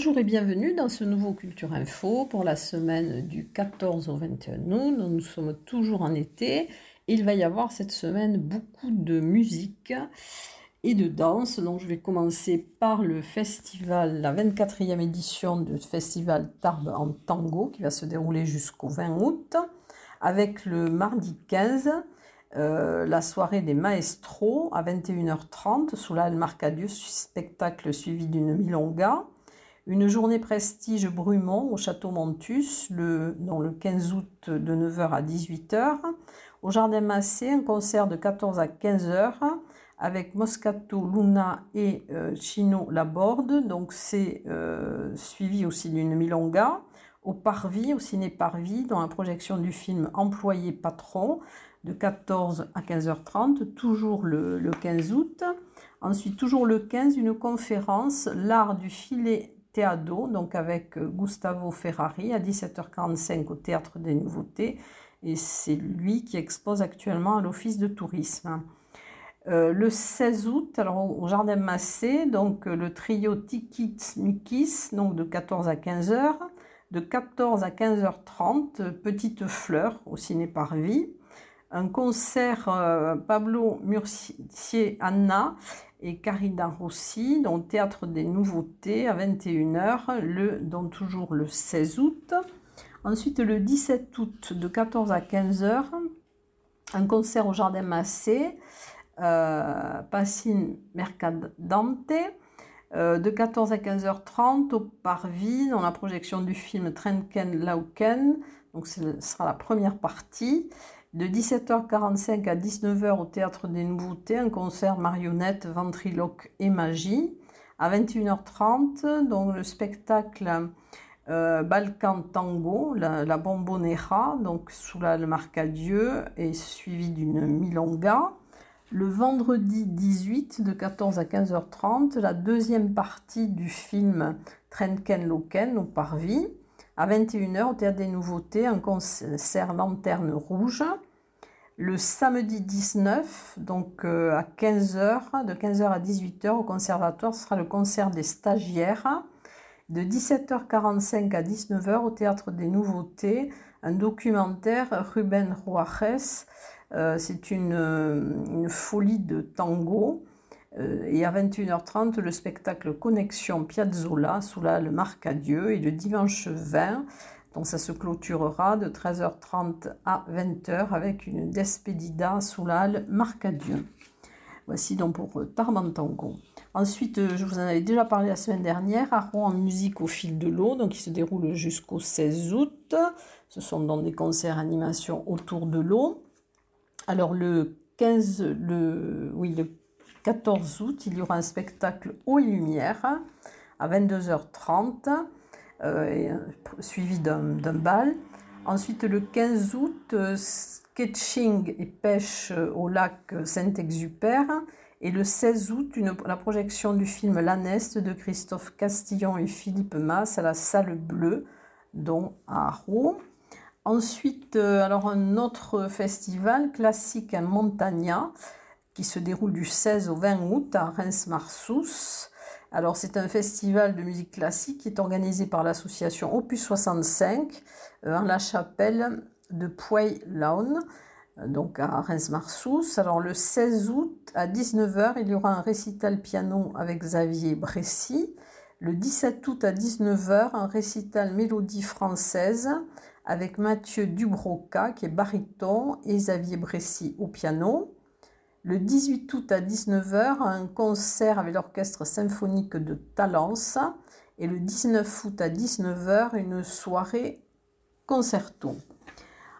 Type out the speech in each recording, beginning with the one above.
Bonjour et bienvenue dans ce nouveau Culture Info pour la semaine du 14 au 21 août. Nous sommes toujours en été. Il va y avoir cette semaine beaucoup de musique et de danse. Donc je vais commencer par le festival, la 24e édition du festival Tarbes en tango qui va se dérouler jusqu'au 20 août avec le mardi 15 euh, la soirée des maestros à 21h30 sous la Marcadius, spectacle suivi d'une milonga. Une journée prestige Brumont au château Montus le, le 15 août de 9h à 18h. Au Jardin Massé, un concert de 14 à 15h avec Moscato, Luna et euh, Chino Laborde. Donc c'est euh, suivi aussi d'une milonga. Au Parvis, au ciné Parvis, dans la projection du film Employé patron de 14 à 15h30, toujours le, le 15 août. Ensuite, toujours le 15, une conférence, l'art du filet Théado, donc avec Gustavo Ferrari à 17h45 au Théâtre des Nouveautés. Et c'est lui qui expose actuellement à l'Office de tourisme. Euh, le 16 août, alors au Jardin Massé, donc le trio Tikits Mikis, donc de 14 à 15h. De 14 à 15h30, Petite Fleur au Ciné Parvis. Un concert euh, Pablo Murcier Anna et Carida Rossi, dans le Théâtre des Nouveautés à 21h, le, dont toujours le 16 août. Ensuite, le 17 août, de 14 à 15h, un concert au Jardin Massé, euh, Passine Mercadante. Euh, de 14 à 15h30 au Parvis, dans la projection du film Trenken Lauken. Donc, ce sera la première partie. De 17h45 à 19h au Théâtre des Nouveautés, un concert marionnette, ventriloque et magie. À 21h30, donc le spectacle euh, Balkan Tango, la, Bombonera, donc sous la Marcadieu, est suivi d'une milonga. Le vendredi 18 de 14 à 15h30, la deuxième partie du film Trenken Loken au Parvis. À 21h, au Théâtre des Nouveautés, un concert Lanterne Rouge. Le samedi 19, donc euh, à 15h, de 15h à 18h au conservatoire, sera le concert des stagiaires. De 17h45 à 19h au Théâtre des Nouveautés, un documentaire Ruben Juarez. Euh, c'est une, une, folie de tango. Euh, et à 21h30, le spectacle Connexion Piazzola sous la le Marcadieu. Et le dimanche 20, donc ça se clôturera de 13h30 à 20h avec une despedida sous la Marcadieu. Voici donc pour Tarbantango. Ensuite, euh, je vous en avais déjà parlé la semaine dernière, Rouen en musique au fil de l'eau, donc qui se déroule jusqu'au 16 août. Ce sont donc des concerts animations autour de l'eau. Alors le 15, le, oui, le 14 août, il y aura un spectacle Eau et Lumière à 22h30, euh, suivi d'un bal. Ensuite, le 15 août, euh, sketching et pêche au lac Saint-Exupère. Et le 16 août, la projection du film L'Aneste de Christophe Castillon et Philippe Mass à la Salle Bleue, dont à Rouen. Ensuite, euh, alors un autre festival classique à Montagna qui se déroule du 16 au 20 août à Reims-Marsous. Alors c'est un festival de musique classique qui est organisé par l'association Opus 65 euh, en la chapelle de Puy-Laune, euh, donc à Reims-Marsous. Alors le 16 août à 19h, il y aura un récital piano avec Xavier Bressy. Le 17 août à 19h, un récital mélodie française avec Mathieu Dubroca qui est baryton et Xavier Bressy au piano. Le 18 août à 19h, un concert avec l'orchestre symphonique de Talence. Et le 19 août à 19h, une soirée concerto.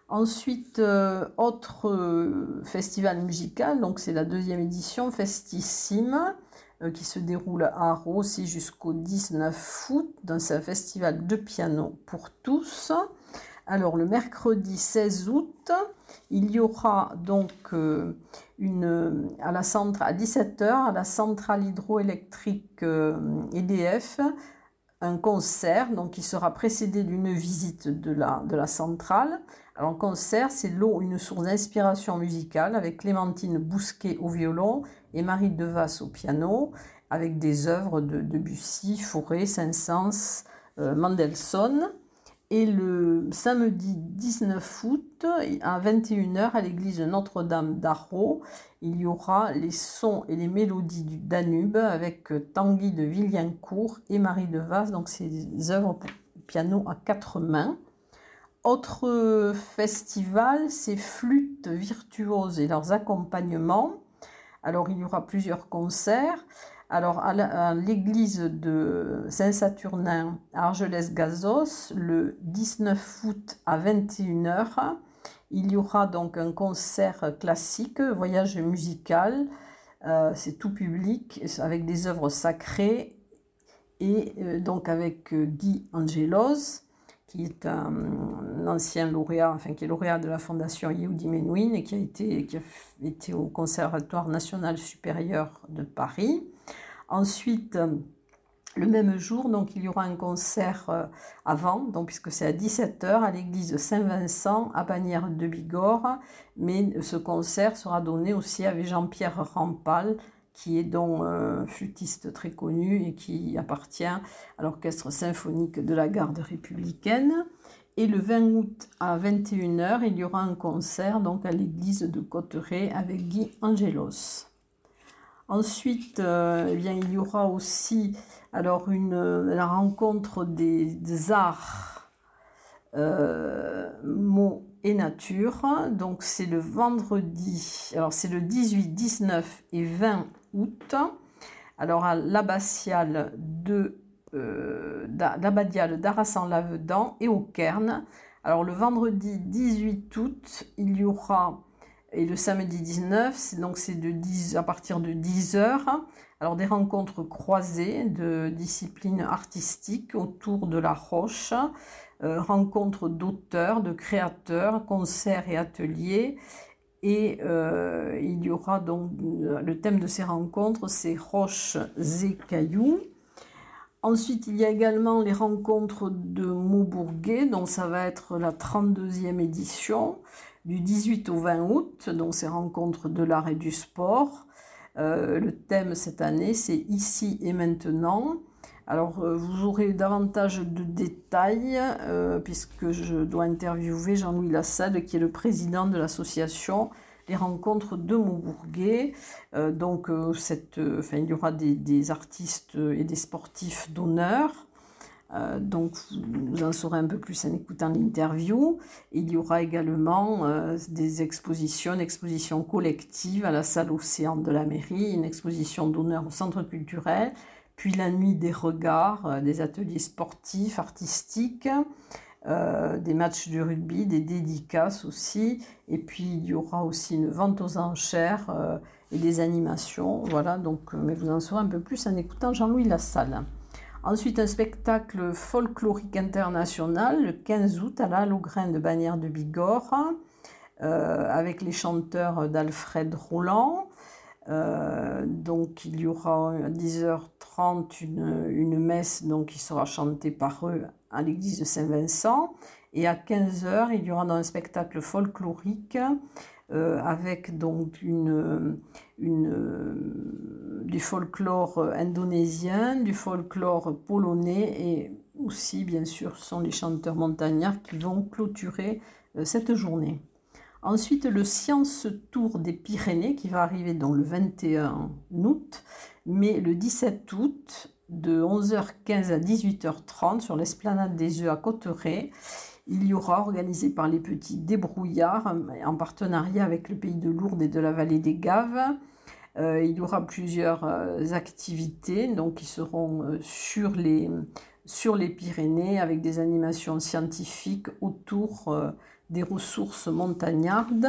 Ensuite, euh, autre euh, festival musical, donc c'est la deuxième édition, Festissime, euh, qui se déroule à Rossi jusqu'au 19 août. C'est un festival de piano pour tous. Alors le mercredi 16 août, il y aura donc euh, une, à, la centre, à 17h à la centrale hydroélectrique EDF euh, e un concert donc qui sera précédé d'une visite de la, centrale. Alors concert, c'est l'eau, une source d'inspiration musicale avec Clémentine Bousquet au violon et Marie Devasse au piano. avec des œuvres de Debussy, Fauré, Saint-Saëns, euh, Mendelssohn. Et le samedi 19 août, à 21h, à l'église Notre-Dame d'Arro, il y aura les sons et les mélodies du Danube avec Tanguy de Villiancourt et Marie de Vaz. Donc, des œuvres pour piano à quatre mains. Autre festival, c'est Flûtes virtuoses et leurs accompagnements. Alors, il y aura plusieurs concerts. Alors, à l'église de Saint-Saturnin à Argelès-Gazos, le 19 août à 21h, il y aura donc un concert classique, voyage musical. Euh, c'est tout public avec des œuvres sacrées et euh, donc avec euh, Guy Angelos qui est un, ancien lauréat, enfin qui est lauréat de la Fondation Yehudi Menuhin et qui a été, qui a été au Conservatoire national supérieur de Paris. Ensuite, le même jour, donc il y aura un concert euh, avant, donc puisque c'est à 17h à l'église Saint-Vincent à Bagnères de Bigorre, mais ce concert sera donné aussi avec Jean-Pierre Rampal, qui est donc un flûtiste très connu et qui appartient à l'orchestre symphonique de la garde républicaine. Et le 20 août à 21h, il y aura un concert donc à l'église de Cotteret avec Guy Angelos. Ensuite, euh, eh bien, il y aura aussi alors la rencontre des, arts, euh, mots et nature. Donc c'est le vendredi, alors c'est le 18, 19 et 20 août. Alors à l'abbatiale de euh, d'Arras-en-Lavedan et au Cairn. Alors le vendredi 18 août, il y aura et le samedi 19, donc c'est de 10, à partir de 10 heures. Alors des rencontres croisées de disciplines artistiques autour de la roche, euh, rencontres d'auteurs, de créateurs, concerts et ateliers. Et euh, il y aura donc le thème de ces rencontres, c'est roches et cailloux. Ensuite, il y a également les rencontres de Maubourguet, donc ça va être la 32e édition du 18 au 20 août, donc ces rencontres de l'art et du sport. Euh, le thème cette année, c'est Ici et maintenant. Alors, euh, vous aurez davantage de détails euh, puisque je dois interviewer Jean-Louis Lassalle, qui est le président de l'association Les Rencontres de Maubourguet. donc, il y aura des artistes et des sportifs d'honneur. Euh, donc, vous en saurez un peu plus en écoutant l'interview. Il y aura également euh, des expositions, une exposition collective à la salle Océan de la mairie, une exposition d'honneur au centre culturel, puis la nuit des regards, euh, des ateliers sportifs, artistiques, des matchs de rugby, des dédicaces aussi, et puis il y aura aussi une vente aux enchères et des animations. Voilà, donc, mais vous en saurez un peu plus en écoutant Jean-Louis Lassalle. Ensuite, un spectacle folklorique international le 15 août à la de Bagnères de Bigorre euh, avec les chanteurs d'Alfred Roland. Euh, donc, il y aura à 10h30 une, une, messe donc, qui sera chantée par eux à l'église de Saint-Vincent. Et à 15h, il y aura un spectacle folklorique euh, avec donc une, une, du folklore indonésien, du folklore polonais et aussi bien sûr sont les chanteurs montagnards qui vont clôturer euh, cette journée. Ensuite, le Science Tour des Pyrénées qui va arriver dans le 21 août, mais le 17 août de 11h15 à 18h30 sur l'esplanade des œufs à Cotteret. Il y aura, organisé par les petits débrouillards, en partenariat avec le pays de Lourdes et de la vallée des Gaves, euh, il y aura plusieurs euh, activités donc, qui seront euh, sur, les, Pyrénées avec des animations scientifiques autour des ressources montagnardes.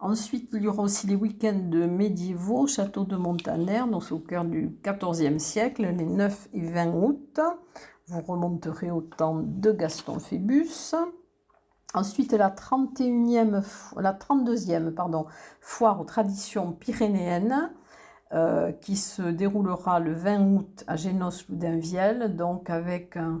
Ensuite, il y aura aussi les week-ends médiévaux, château de Montaner, donc au cœur du XIVe siècle, les 9 et 20 août. Vous remonterez au temps de Gaston Phébus. Ensuite, la, 31e, la 32e pardon, foire aux traditions pyrénéennes euh, qui se déroulera le 20 août à Génos-Loudinvielle, donc avec un,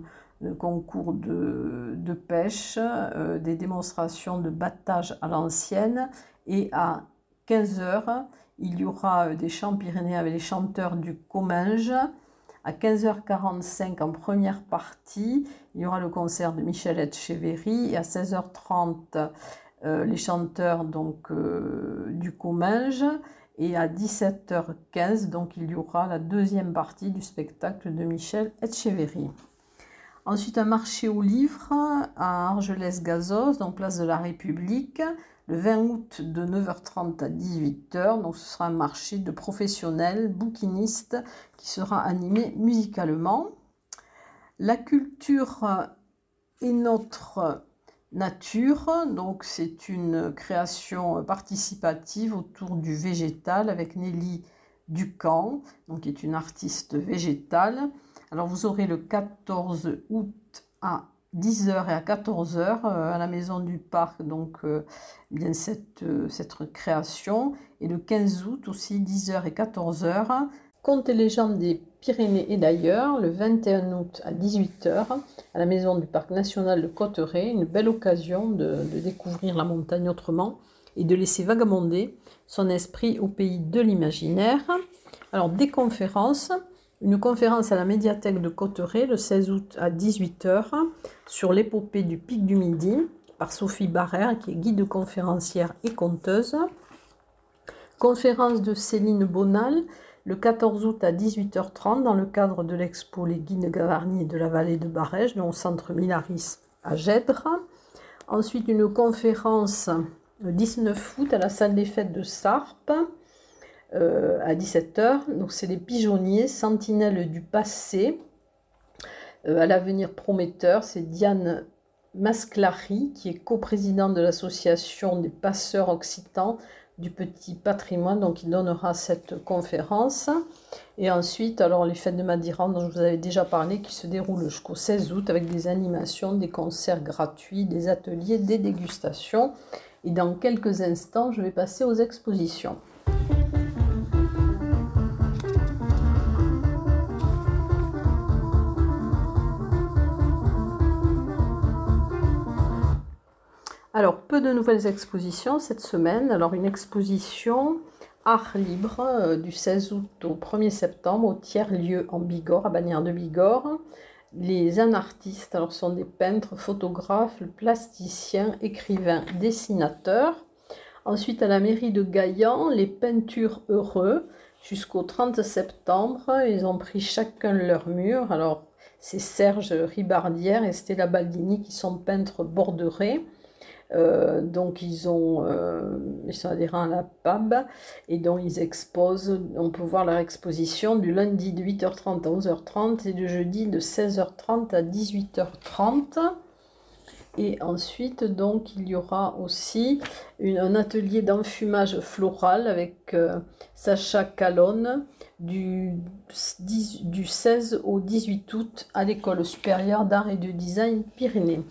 concours de, pêche, euh, des démonstrations de battage à l'ancienne et à 15 heures, il y aura des chants pyrénéens avec les chanteurs du Comminges. À 15h45 en première partie, il y aura le concert de Michel Etcheverry et à 16h30 les chanteurs donc du Comminges. Et à 17h15 donc il y aura la deuxième partie du spectacle de Michel Etcheverry. Ensuite, un marché aux livres à Argelès-Gazos, donc place de la République, le 20 août de 9h30 à 18h. Donc, ce sera un marché de professionnels, bouquinistes, qui sera animé musicalement. La culture est notre nature, donc c'est une création participative autour du végétal avec Nelly Ducamp, donc qui est une artiste végétale. Alors vous aurez le 14 août à 10h et à 14h euh, à la maison du parc, donc euh, bien cette, euh, cette création. Et le 15 août aussi, 10h et 14h. Contes et légendes des Pyrénées et d'ailleurs, le 21 août à 18h, à la maison du parc national de Cotteret, une belle occasion de, de découvrir la montagne autrement et de laisser vagabonder son esprit au pays de l'imaginaire. Alors, des conférences, une conférence à la médiathèque de Cotteret le 16 août à 18h sur l'épopée du Pic du Midi par Sophie Barrère, qui est guide conférencière et conteuse. Conférence de Céline Bonal le 14 août à 18h30 dans le cadre de l'expo Les Guides Gavarni de la vallée de Barège, au centre Milaris à Gèdre. Ensuite, une conférence le 19 août à la salle des fêtes de Sarp euh, à 17h. Donc c'est les pigeonniers, sentinelles du passé, euh, à l'avenir prometteur. C'est Diane Masclari, qui est coprésidente de l'association des passeurs occitans du petit patrimoine, donc il donnera cette conférence. Et ensuite, alors les fêtes de Madiran, dont je vous avais déjà parlé, qui se déroulent jusqu'au 16 août avec des animations, des concerts gratuits, des ateliers, des dégustations. Et dans quelques instants, je vais passer aux expositions. Alors, peu de nouvelles expositions cette semaine. Alors, une exposition art libre euh, du 16 août au 1er septembre au tiers-lieu en Bigorre, à Bagnères de Bigorre. Les anartistes alors, sont des peintres, photographes, plasticiens, écrivains, dessinateurs. Ensuite, à la mairie de Gaillan, les peintures heureux jusqu'au 30 septembre. Ils ont pris chacun leur mur. Alors, c'est Serge Ribardière et Stella Baldini qui sont peintres borderés. Euh, donc ils ont euh, ils sont adhérents à la PAB et dont ils exposent, on peut voir leur exposition du lundi de 8h30 à 11h30 et du jeudi de 16h30 à 18h30. Et ensuite, donc, il y aura aussi un atelier d'enfumage floral avec euh, Sacha Calonne du 16 au 18 août à l'École supérieure d'art et de design Pyrénées.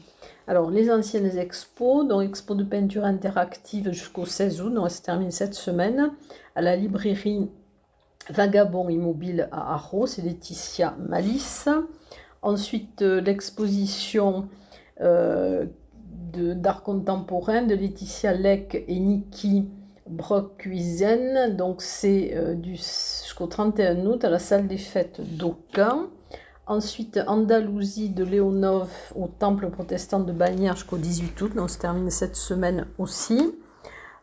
Alors, les anciennes expos, donc expo de peinture interactive jusqu'au 16 août, donc elle se termine cette semaine, à la librairie Vagabond Immobile à Arros, c'est Laetitia Malice. Ensuite, euh, l'exposition euh, d'art contemporain de Laetitia Leck et Niki Brock-Cuizen. Donc, c'est euh, jusqu'au 31 août à la salle des fêtes d'Aucun. Ensuite, Andalousie de Léonov au temple protestant de Bagnères jusqu'au 18 août. Donc, se termine cette semaine aussi.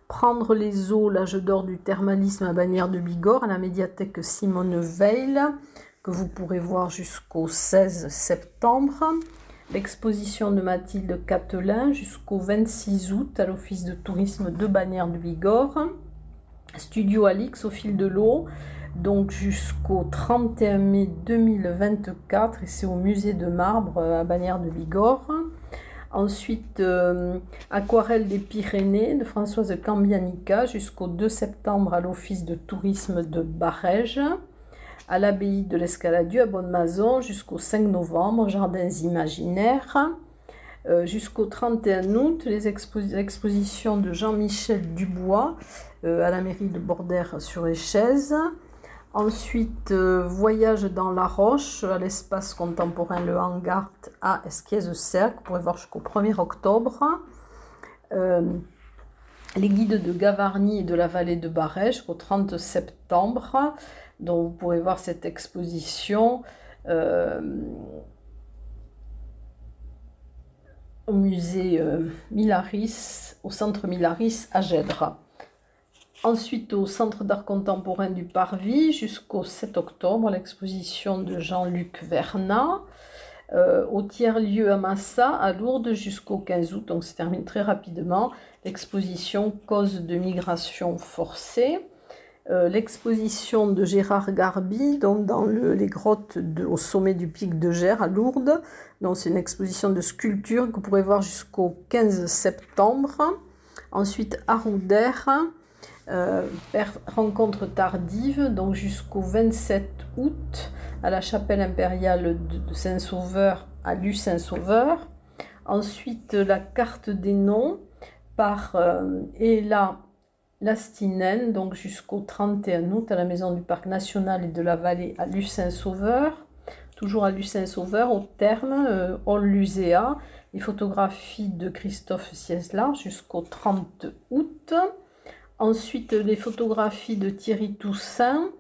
Prendre les eaux, l'âge d'or du thermalisme à Bagnères de Bigorre, à la médiathèque Simone Veil, que vous pourrez voir jusqu'au 16 septembre. L'exposition de Mathilde Catelin jusqu'au 26 août à l'Office de tourisme de Bagnères de Bigorre. Studio Alix au fil de l'eau donc jusqu'au 31 mai 2024 et c'est au musée de marbre euh, à Bagnères de Bigorre. Ensuite, euh, Aquarelle des Pyrénées de Françoise Cambianica jusqu'au 2 septembre à l'Office de tourisme de Barège. À l'abbaye de l'Escaladieu à Bonne-Mazon jusqu'au 5 novembre, Jardins imaginaires. Euh, jusqu'au 31 août, les expositions de Jean-Michel Dubois à la mairie de Bordère sur chaises. Ensuite, euh, voyage dans la roche à l'espace contemporain Le Hangart à Esquies-Cercle. Vous pourrez voir jusqu'au 1er octobre. Euh, les guides de Gavarnie et de la vallée de Barège au 30 septembre. Donc vous pourrez voir cette exposition euh, au musée Milaris, au centre Milaris à Gèdre. Ensuite, au Centre d'art contemporain du Parvis, jusqu'au 7 octobre, l'exposition de Jean-Luc Vernat. Euh, au tiers-lieu à Massa, à Lourdes, jusqu'au 15 août, donc se termine très rapidement, l'exposition Cause de migration forcée. Euh, l'exposition de Gérard Garbi, donc dans les grottes au sommet du pic de Gers à Lourdes. Donc c'est une exposition de sculpture que vous pourrez voir jusqu'au 15 septembre. Ensuite, à Roudère, euh, rencontre tardive, donc jusqu'au 27 août à la chapelle impériale de Saint-Sauveur à Lu-Saint-Sauveur. Ensuite, la carte des noms par euh, Ella Lastinen, donc jusqu'au 31 août à la maison du Parc national et de la vallée à Lucin-Sauveur. Toujours à Lucin-Sauveur, au terme, euh, Lusea, les photographies de Christophe Siesla jusqu'au 30 août. Ensuite, les photographies de Thierry Toussaint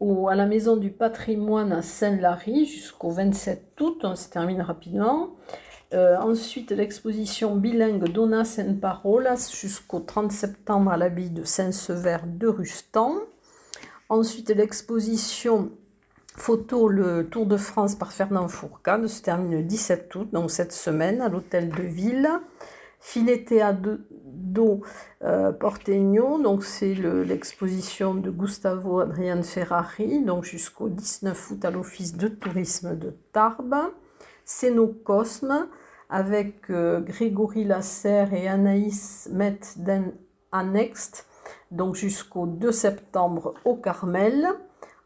au, à la Maison du patrimoine à Saint-Lary jusqu'au 27 août. On se termine rapidement. Euh, ensuite, l'exposition bilingue Donna Saint Parolas jusqu'au 30 septembre à l'abbaye de Saint-Sever de Rustan. Ensuite, l'exposition photo Le Tour de France par Fernand Fourcade se termine le 17 août, donc cette semaine, à l'hôtel de ville. Fileteado euh, Porteño, donc c'est l'exposition de Gustavo Adrian Ferrari, donc jusqu'au 19 août à l'Office de tourisme de Tarbes. Cosme avec euh, Grégory Lasserre et Anaïs Metden Annext, donc jusqu'au 2 septembre au Carmel.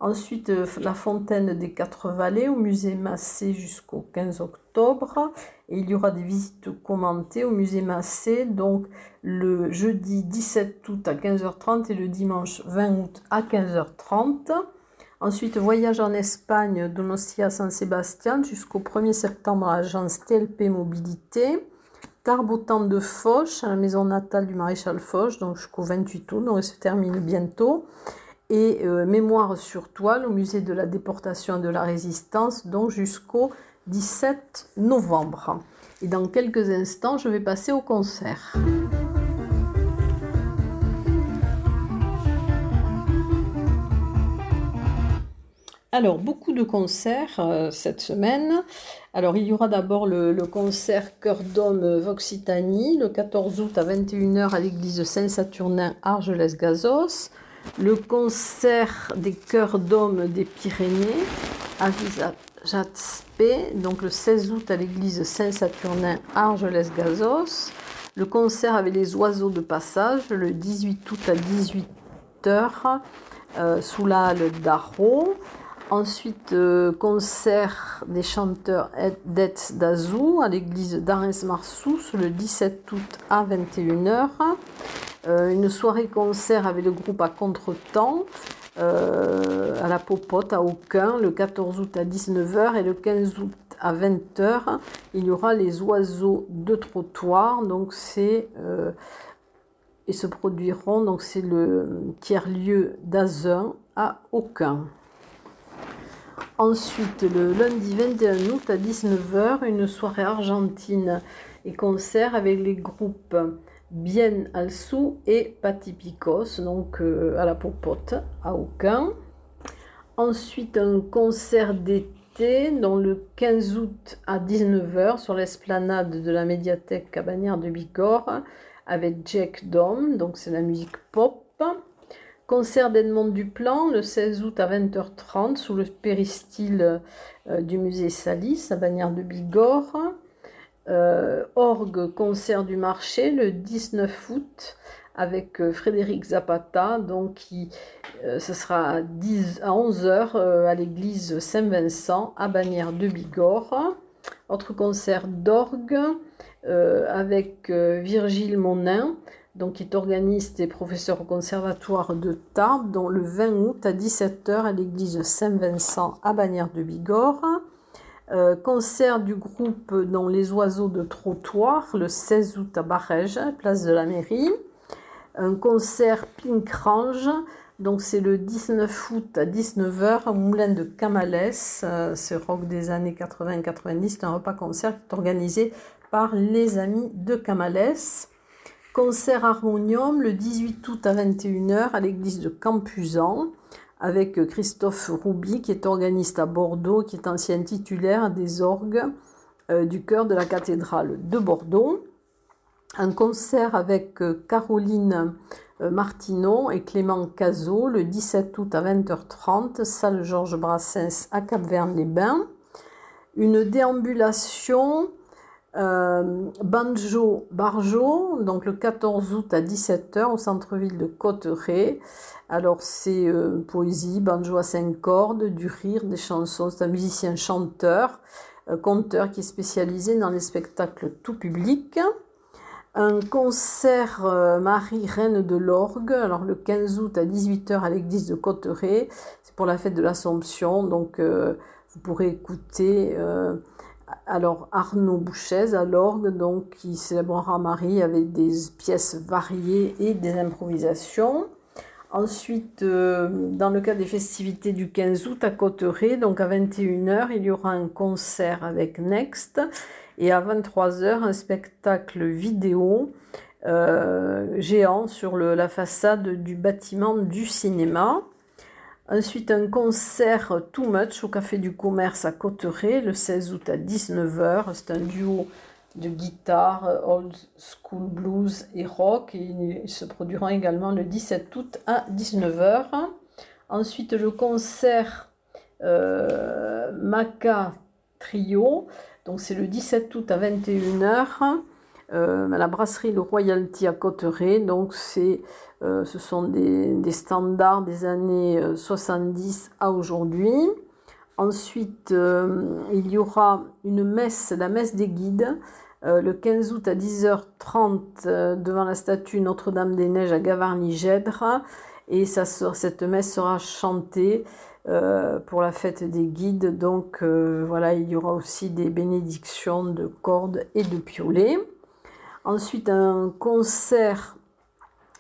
Ensuite, euh, la fontaine des Quatre Vallées au musée Massé jusqu'au 15 octobre. Et il y aura des visites commentées au musée Massé, donc le jeudi 17 août à 15h30 et le dimanche 20 août à 15h30. Ensuite, voyage en Espagne, Donostia San Sébastien jusqu'au 1er septembre à l'agence TLP Mobilité. Tarbotan de Foch, à la maison natale du maréchal Foch, donc jusqu'au 28 août, donc elle se termine bientôt et euh, Mémoire sur toile au musée de la déportation et de la résistance, donc jusqu'au 17 novembre. Et dans quelques instants, je vais passer au concert. Alors, beaucoup de concerts euh, cette semaine. Alors, il y aura d'abord le, concert Cœur d'Homme Voxitanie, le 14 août à 21h à l'église Saint-Saturnin Argelès-Gazos le concert des chœurs d'hommes des Pyrénées à Visajatspe, donc le 16 août à l'église Saint-Saturnin Argelès-Gazos. Le concert avec les oiseaux de passage le 18 août à 18h euh, sous la halle d'Arro. Ensuite, euh, concert des chanteurs d'Etz d'Azou à l'église d'Arens-Marsous le 17 août à 21h. Euh, une soirée concert avec le groupe à contre-temps euh, à la Popote à Aucun le 14 août à 19h et le 15 août à 20h. Il y aura les oiseaux de trottoir. Donc c'est euh, et se produiront donc c'est le tiers-lieu d'Azun à Aucun. Ensuite, le lundi 21 août à 19h, une soirée argentine et concert avec les groupes Bien Alsou et Patipicos, donc euh, à la popote, à Aucun. Ensuite, un concert d'été, dans le 15 août à 19h, sur l'esplanade de la médiathèque Cabanière de Bigorre, avec Jack Dom, donc c'est la musique pop. Concert d'Edmond Duplan, le 16 août à 20h30, sous le péristyle euh, du musée Salis, à Bagnères de Bigorre. Euh, orgue concert du marché le 19 août avec euh, Frédéric Zapata, donc qui, euh, ce sera à, 10, à 11h à l'église Saint-Vincent à Bagnères de Bigorre. Autre concert d'orgue avec Virgile Monin, donc qui est organiste et professeur au conservatoire de Tarbes, dont le 20 août à 17h à l'église Saint-Vincent à Bagnères de Bigorre. Euh, concert du groupe dans Les Oiseaux de Trottoir le 16 août à Barège, place de la mairie. un concert Pink Range. Donc c'est le 19 août à 19h au Moulin de Camales. Euh, ce rock des années 80-90, c'est un repas concert qui est organisé par les amis de Camales. Concert harmonium le 18 août à 21h à l'église de Campuzan avec Christophe Rouby qui est organiste à Bordeaux, qui est ancien titulaire des orgues euh, du chœur de la cathédrale de Bordeaux. Un concert avec euh, Caroline euh, Martineau et Clément Cazot le 17 août à 20h30, salle Georges Brassens à Cap-Verne-les-Bains. Une déambulation Banjo Barjo, donc le 14 août à 17h au centre-ville de Cotteret. Alors c'est poésie, banjo à cinq cordes, du rire, des chansons. C'est un musicien chanteur euh, conteur qui est spécialisé dans les spectacles tout public. Un concert euh, Marie Reine de l'Orgue, alors le 15 août à 18h à l'église de Cotteret, c'est pour la fête de l'Assomption, donc euh, vous pourrez écouter alors Arnaud Bouchez à l'orgue, donc qui célébrera Marie avec des pièces variées et des improvisations. Ensuite, euh, dans le cas des festivités du 15 août à Cotteret, donc à 21h, il y aura un concert avec Next et à 23h, un spectacle vidéo euh, géant sur la façade du bâtiment du cinéma. Ensuite, un concert Too Much au Café du Commerce à Cotteret le 16 août à 19h. C'est un duo de guitare, old school blues et rock. Et ils se produiront également le 17 août à 19h. Ensuite, le concert euh, Maca Trio. Donc, c'est le 17 août à 21h. Euh, la brasserie Le Royalty à Cotteret. Donc, euh, ce sont des, standards des années 70 à aujourd'hui. Ensuite, euh, il y aura une messe, la messe des guides, euh, le 15 août à 10h30 euh, devant la statue Notre-Dame-des-Neiges à Gavarnie-Gèdre. Et cette messe sera chantée pour la fête des guides. Donc voilà, il y aura aussi des bénédictions de cordes et de piolets. Ensuite, un concert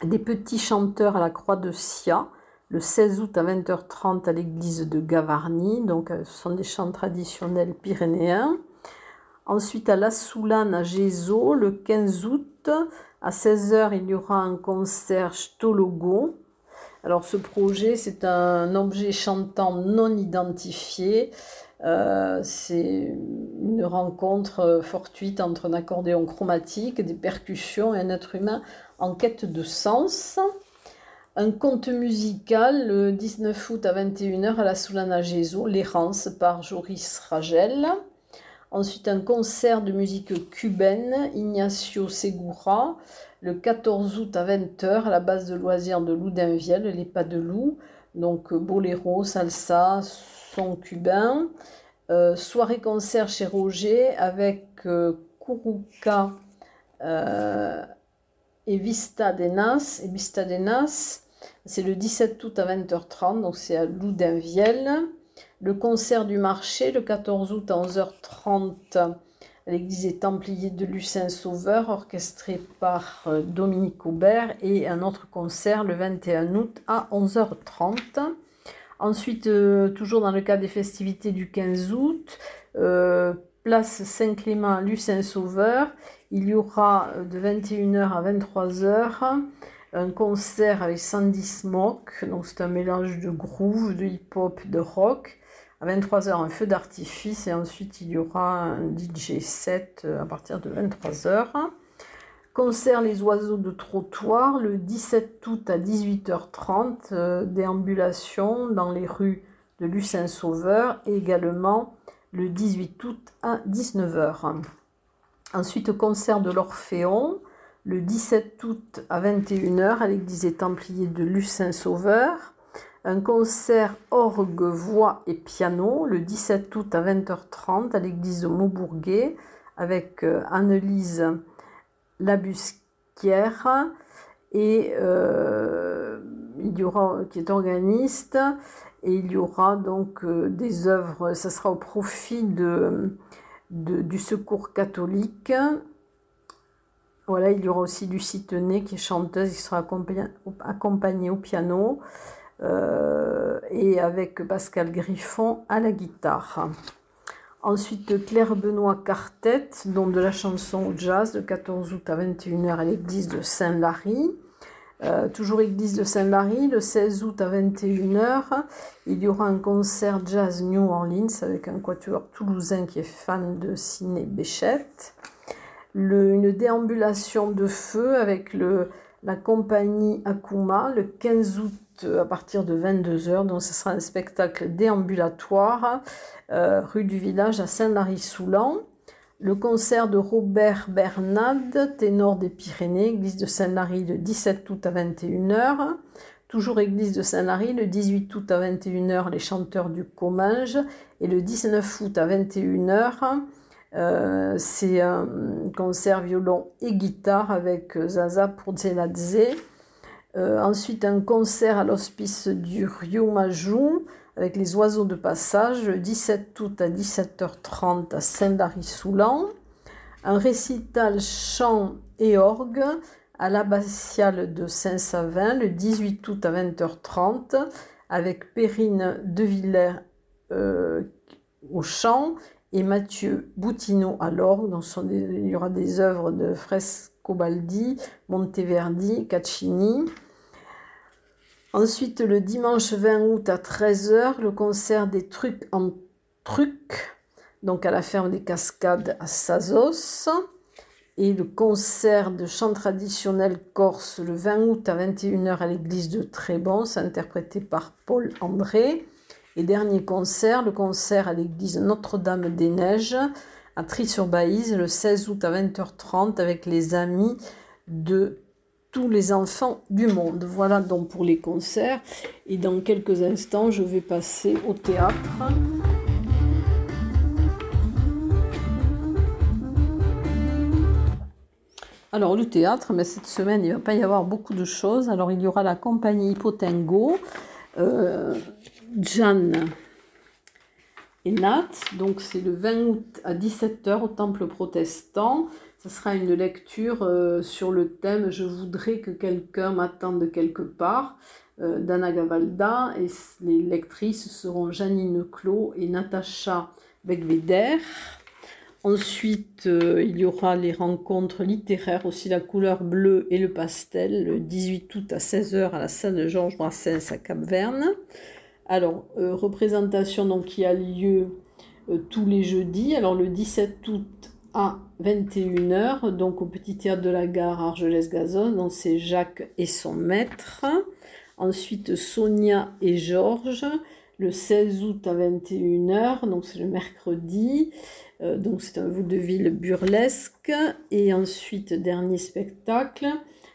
des petits chanteurs à la Croix de Sia le 16 août à 20h30 à l'église de Gavarnie. Donc, euh, ce sont des chants traditionnels pyrénéens. Ensuite, à La Soulane à Gézo, le 15 août, à 16h, il y aura un concert Stologo. Alors, ce projet, c'est un objet chantant non identifié. Euh, c'est une rencontre fortuite entre un accordéon chromatique, des percussions et un être humain en quête de sens un conte musical le 19 août à 21h à la Soulana Gézo, L'errance par Joris Ragel. Ensuite, un concert de musique cubaine, Ignacio Segura, le 14 août à 20h à la base de loisirs de Loudainvielle, Les Pas de Loup. Donc, boléro, salsa, cubain. Euh, soirée concert chez Roger avec euh. Euh, et Vista de Nas. Et Vista de Nas, c'est le 17 août à 20h30, donc c'est à Loudainvielle. Le concert du marché, le 14 août à 11h30, à l'église des Templiers de Lucin Sauveur, orchestré par euh, Dominique Aubert. Et un autre concert le 21 août à 11h30. Ensuite, euh, toujours dans le cadre des festivités du 15 août, euh, place Saint-Clément, Lucin Sauveur, il y aura euh, de 21h à 23h un concert avec Sandy Smoke, donc c'est un mélange de groove, de hip-hop, de rock. À 23h, un feu d'artifice et ensuite il y aura un DJ set à partir de 23h. Concert Les Oiseaux de Trottoir le 17 août à 18h30, euh, déambulation dans les rues de Lucin Sauveur et également le 18 août à 19h. Ensuite, concert de l'Orphéon, le 17 août à 21h à l'église des Templiers de Lucin Sauveur. Un concert orgue, voix et piano le 17 août à 20h30 à l'église de Maubourguet avec euh, Annelise Labusquière et euh, qui est organiste et il y aura donc euh, des œuvres, ça sera au profit de du secours catholique Voilà, il y aura aussi Lucie Tenet qui est chanteuse, qui sera accompagnée, au piano euh, et avec Pascal Griffon à la guitare. Ensuite, Claire Benoît Cartet, dont de la chanson au jazz, le 14 août à 21h à l'église de Saint-Lary. Euh, toujours église de Saint-Lary, le 16 août à 21h, il y aura un concert jazz New Orleans avec un quatuor toulousain qui est fan de ciné Béchette. une déambulation de feu avec le, la compagnie Akuma le 15 août à partir de 22h. Donc ce sera un spectacle déambulatoire euh, rue du village à Saint-Lary-Soulan le concert de Robert Bernard, ténor des Pyrénées, église de Saint-Lary, le 17 août à 21h. Toujours église de Saint-Lary, le 18 août à 21h, les chanteurs du Comminges. Et le 19 août à 21h, euh, c'est un concert violon et guitare avec Zaza pour Euh, ensuite, un concert à l'hospice du Rio Majou avec les oiseaux de passage le 17 août à 17h30 à Saint-Lary-Soulan, un récital chant et orgue à l'abbatiale de Saint-Savin le 18 août à 20h30 avec Perrine Devillers euh, au chant et Mathieu Boutineau à l'orgue. Il y aura des œuvres de Frescobaldi, Monteverdi, Caccini. Ensuite, le dimanche 20 août à 13h, le concert des trucs en trucs, donc à la ferme des Cascades à Sazos. Et le concert de chant traditionnel corse le 20 août à 21h à l'église de Trébon, interprété par Paul André. Et dernier concert, le concert à l'église Notre-Dame des Neiges Tri-sur-Baïse le 16 août à 20h30 avec les amis de tous les enfants du monde. Voilà donc pour les concerts. Et dans quelques instants, je vais passer au théâtre. Alors le théâtre, mais cette semaine, il ne va pas y avoir beaucoup de choses. Alors il y aura la compagnie Hipotengo, euh, Jeanne et Nat. Donc c'est le 20 août à 17h au Temple protestant. Ce sera une lecture euh, sur le thème Je voudrais que quelqu'un m'attende quelque part euh, d'Anna Gavalda et les lectrices seront Janine Clos et Natacha Begveder. Ensuite, euh, il y aura les rencontres littéraires, aussi la couleur bleue et le pastel, le 18 août à 16h à la salle Georges Brassens à Cap-Verne. Alors, représentation donc, qui a lieu tous les jeudis. Alors, le 17 août à 21h, donc au Petit Théâtre de la Gare Argelès-Gazon, c'est Jacques et son maître. Ensuite, Sonia et Georges, le 16 août à 21h, donc c'est le mercredi. Euh, donc c'est un vaudeville burlesque. Et ensuite, dernier spectacle.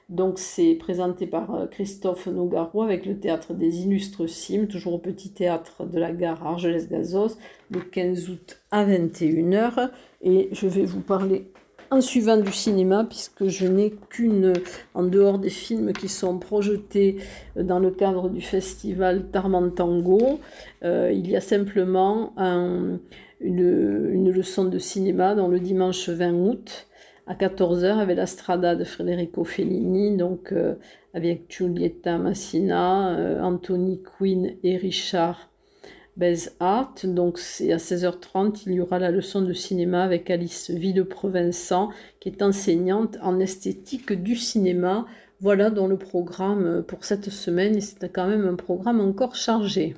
Donc c'est présenté par euh, Christophe Nougaro avec le théâtre des Illustres Cimes, toujours au petit théâtre de la gare Argelès-Gazos, le 15 août à 21h. Et je vais vous parler en suivant du cinéma, puisque je n'ai qu'une, en dehors des films qui sont projetés euh, dans le cadre du festival Tarmantango, euh, il y a simplement une, une, leçon de cinéma dans le dimanche 20 août à 14h avec la Strada de Federico Fellini, donc euh, avec Giulietta Massina, euh, Anthony Quinn et Richard Bezart. Donc c'est à 16h30, il y aura la leçon de cinéma avec Alice Villeprovençant, qui est enseignante en esthétique du cinéma. Voilà dans le programme pour cette semaine, et c'est quand même un programme encore chargé.